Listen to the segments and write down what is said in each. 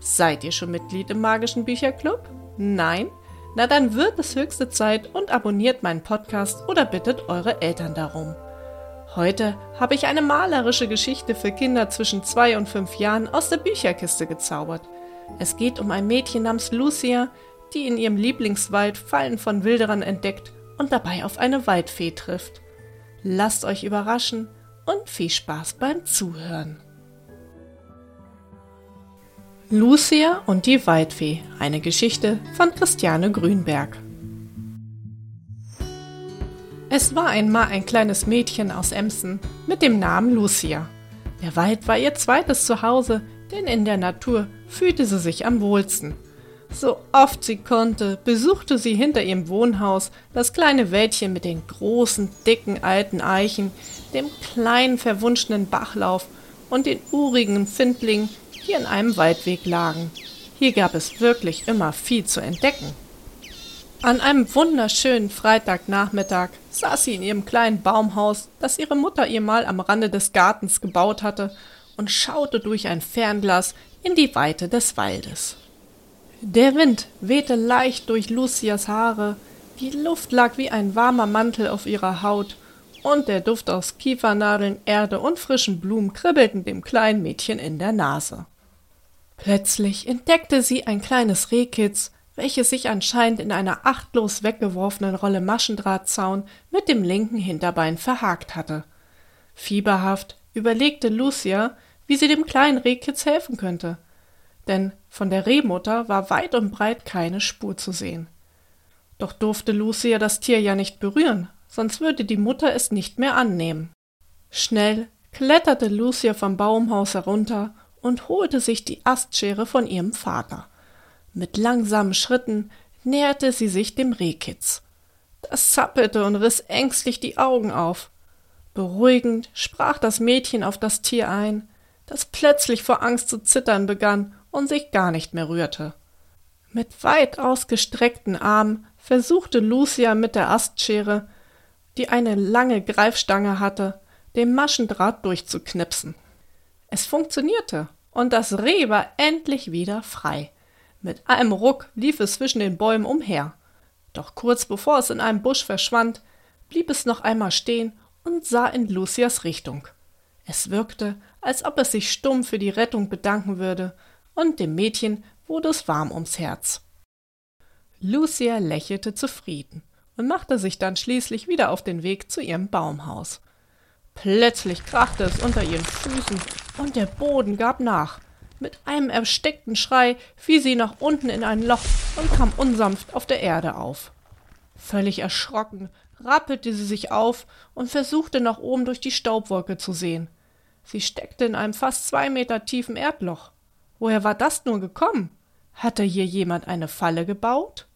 Seid ihr schon Mitglied im magischen Bücherclub? Nein? Na dann wird es höchste Zeit und abonniert meinen Podcast oder bittet eure Eltern darum. Heute habe ich eine malerische Geschichte für Kinder zwischen zwei und fünf Jahren aus der Bücherkiste gezaubert. Es geht um ein Mädchen namens Lucia, die in ihrem Lieblingswald Fallen von Wilderern entdeckt und dabei auf eine Waldfee trifft. Lasst euch überraschen und viel Spaß beim Zuhören. Lucia und die Waldfee, eine Geschichte von Christiane Grünberg. Es war einmal ein kleines Mädchen aus Emsen mit dem Namen Lucia. Der Wald war ihr zweites Zuhause, denn in der Natur fühlte sie sich am wohlsten. So oft sie konnte, besuchte sie hinter ihrem Wohnhaus das kleine Wäldchen mit den großen, dicken alten Eichen, dem kleinen verwunschenen Bachlauf und den urigen Findlingen, die an einem Waldweg lagen. Hier gab es wirklich immer viel zu entdecken. An einem wunderschönen Freitagnachmittag saß sie in ihrem kleinen Baumhaus, das ihre Mutter ihr mal am Rande des Gartens gebaut hatte, und schaute durch ein Fernglas in die Weite des Waldes. Der Wind wehte leicht durch Lucias Haare, die Luft lag wie ein warmer Mantel auf ihrer Haut, und der Duft aus Kiefernadeln, Erde und frischen Blumen kribbelten dem kleinen Mädchen in der Nase. Plötzlich entdeckte sie ein kleines Rehkitz, welches sich anscheinend in einer achtlos weggeworfenen Rolle Maschendrahtzaun mit dem linken Hinterbein verhakt hatte. Fieberhaft überlegte Lucia, wie sie dem kleinen Rehkitz helfen könnte. Denn von der Rehmutter war weit und breit keine Spur zu sehen. Doch durfte Lucia das Tier ja nicht berühren, sonst würde die Mutter es nicht mehr annehmen. Schnell kletterte Lucia vom Baumhaus herunter und holte sich die Astschere von ihrem Vater. Mit langsamen Schritten näherte sie sich dem Rehkitz. Das zappelte und riss ängstlich die Augen auf. Beruhigend sprach das Mädchen auf das Tier ein, das plötzlich vor Angst zu zittern begann und sich gar nicht mehr rührte. Mit weit ausgestreckten Armen versuchte Lucia mit der Astschere, die eine lange Greifstange hatte, den Maschendraht durchzuknipsen. Es funktionierte, und das Reh war endlich wieder frei. Mit einem Ruck lief es zwischen den Bäumen umher. Doch kurz bevor es in einem Busch verschwand, blieb es noch einmal stehen und sah in Lucias Richtung. Es wirkte, als ob es sich stumm für die Rettung bedanken würde, und dem Mädchen wurde es warm ums Herz. Lucia lächelte zufrieden und machte sich dann schließlich wieder auf den Weg zu ihrem Baumhaus. Plötzlich krachte es unter ihren Füßen und der Boden gab nach. Mit einem erstickten Schrei fiel sie nach unten in ein Loch und kam unsanft auf der Erde auf. Völlig erschrocken rappelte sie sich auf und versuchte nach oben durch die Staubwolke zu sehen. Sie steckte in einem fast zwei Meter tiefen Erdloch. Woher war das nur gekommen? Hatte hier jemand eine Falle gebaut?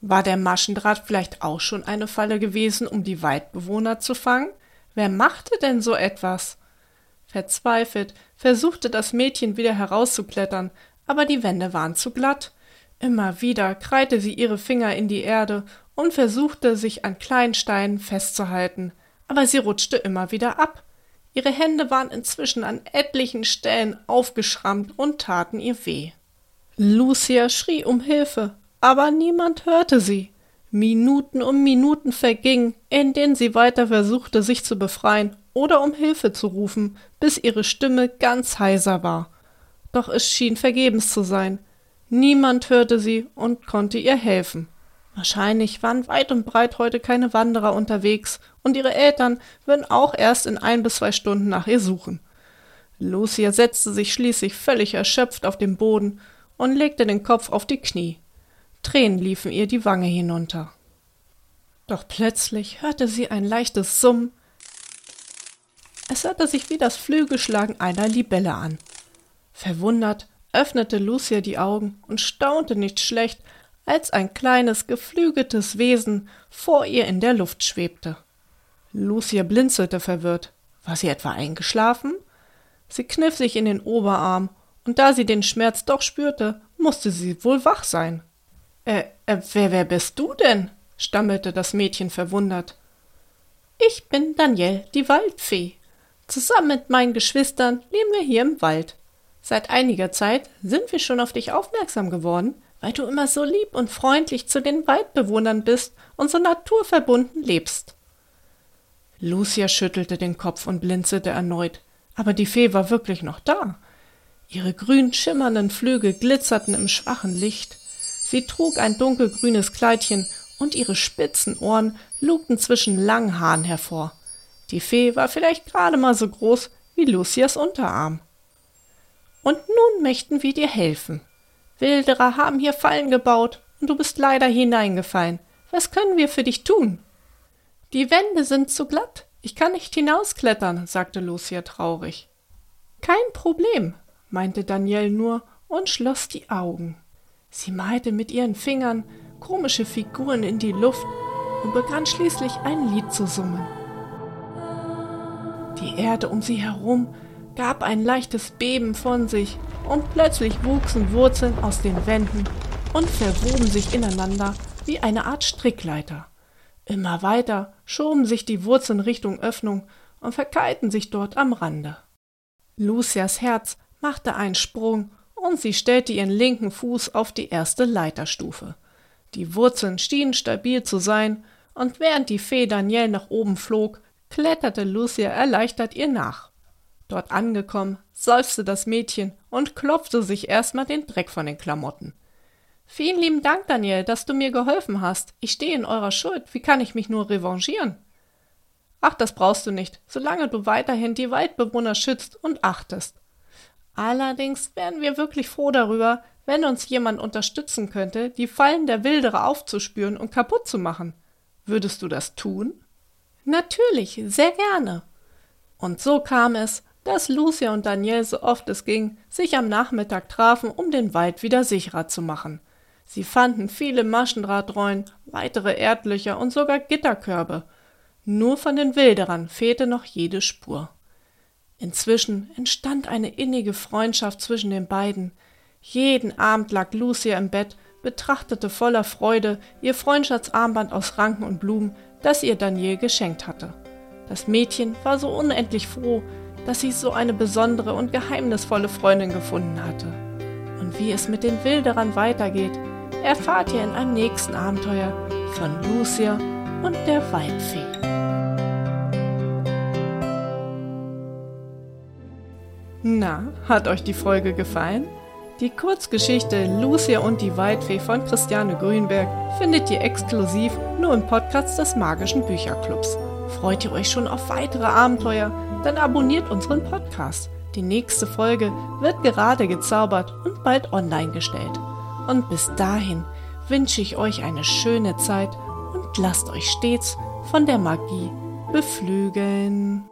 War der Maschendraht vielleicht auch schon eine Falle gewesen, um die Waldbewohner zu fangen? Wer machte denn so etwas? Verzweifelt versuchte das Mädchen wieder herauszuklettern, aber die Wände waren zu glatt. Immer wieder kreite sie ihre Finger in die Erde und versuchte, sich an kleinen Steinen festzuhalten, aber sie rutschte immer wieder ab. Ihre Hände waren inzwischen an etlichen Stellen aufgeschrammt und taten ihr weh. Lucia schrie um Hilfe, aber niemand hörte sie. Minuten um Minuten vergingen, in denen sie weiter versuchte, sich zu befreien oder um Hilfe zu rufen, bis ihre Stimme ganz heiser war. Doch es schien vergebens zu sein. Niemand hörte sie und konnte ihr helfen. Wahrscheinlich waren weit und breit heute keine Wanderer unterwegs, und ihre Eltern würden auch erst in ein bis zwei Stunden nach ihr suchen. Lucia setzte sich schließlich völlig erschöpft auf den Boden und legte den Kopf auf die Knie. Tränen liefen ihr die Wange hinunter. Doch plötzlich hörte sie ein leichtes Summen. Es hörte sich wie das Flügelschlagen einer Libelle an. Verwundert öffnete Lucia die Augen und staunte nicht schlecht, als ein kleines, geflügeltes Wesen vor ihr in der Luft schwebte. Lucia blinzelte verwirrt. War sie etwa eingeschlafen? Sie kniff sich in den Oberarm, und da sie den Schmerz doch spürte, musste sie wohl wach sein. Äh, äh, wer, wer bist du denn? stammelte das Mädchen verwundert. Ich bin Danielle, die Waldfee. Zusammen mit meinen Geschwistern leben wir hier im Wald. Seit einiger Zeit sind wir schon auf dich aufmerksam geworden, weil du immer so lieb und freundlich zu den Waldbewohnern bist und so naturverbunden lebst. Lucia schüttelte den Kopf und blinzelte erneut, aber die Fee war wirklich noch da. Ihre grün schimmernden Flügel glitzerten im schwachen Licht. Sie trug ein dunkelgrünes Kleidchen und ihre spitzen Ohren lugten zwischen langen Haaren hervor. Die Fee war vielleicht gerade mal so groß wie Lucias Unterarm. Und nun möchten wir dir helfen. Wilderer haben hier Fallen gebaut und du bist leider hineingefallen. Was können wir für dich tun? Die Wände sind zu glatt. Ich kann nicht hinausklettern, sagte Lucia traurig. Kein Problem, meinte Danielle nur und schloss die Augen. Sie malte mit ihren Fingern komische Figuren in die Luft und begann schließlich ein Lied zu summen. Die Erde um sie herum gab ein leichtes Beben von sich, und plötzlich wuchsen Wurzeln aus den Wänden und verwoben sich ineinander wie eine Art Strickleiter. Immer weiter schoben sich die Wurzeln Richtung Öffnung und verkeilten sich dort am Rande. Lucias Herz machte einen Sprung und sie stellte ihren linken Fuß auf die erste Leiterstufe. Die Wurzeln schienen stabil zu sein, und während die Fee Danielle nach oben flog, kletterte Lucia erleichtert ihr nach. Dort angekommen, seufzte das Mädchen und klopfte sich erstmal den Dreck von den Klamotten. Vielen lieben Dank, Daniel, dass du mir geholfen hast. Ich stehe in eurer Schuld. Wie kann ich mich nur revanchieren? Ach, das brauchst du nicht, solange du weiterhin die Waldbewohner schützt und achtest. Allerdings wären wir wirklich froh darüber, wenn uns jemand unterstützen könnte, die Fallen der Wilderer aufzuspüren und kaputt zu machen. Würdest du das tun? Natürlich, sehr gerne. Und so kam es, dass Lucia und Daniel so oft es ging, sich am Nachmittag trafen, um den Wald wieder sicherer zu machen. Sie fanden viele Maschendrahtrollen, weitere Erdlöcher und sogar Gitterkörbe. Nur von den Wilderern fehlte noch jede Spur. Inzwischen entstand eine innige Freundschaft zwischen den beiden. Jeden Abend lag Lucia im Bett, betrachtete voller Freude ihr Freundschaftsarmband aus Ranken und Blumen, das ihr Daniel geschenkt hatte. Das Mädchen war so unendlich froh, dass sie so eine besondere und geheimnisvolle Freundin gefunden hatte. Und wie es mit den Wilderern weitergeht, erfahrt ihr in einem nächsten Abenteuer von Lucia und der Waldfee. Na, hat euch die Folge gefallen? Die Kurzgeschichte Lucia und die Waldfee von Christiane Grünberg findet ihr exklusiv nur im Podcast des Magischen Bücherclubs. Freut ihr euch schon auf weitere Abenteuer? Dann abonniert unseren Podcast. Die nächste Folge wird gerade gezaubert und bald online gestellt. Und bis dahin wünsche ich euch eine schöne Zeit und lasst euch stets von der Magie beflügeln.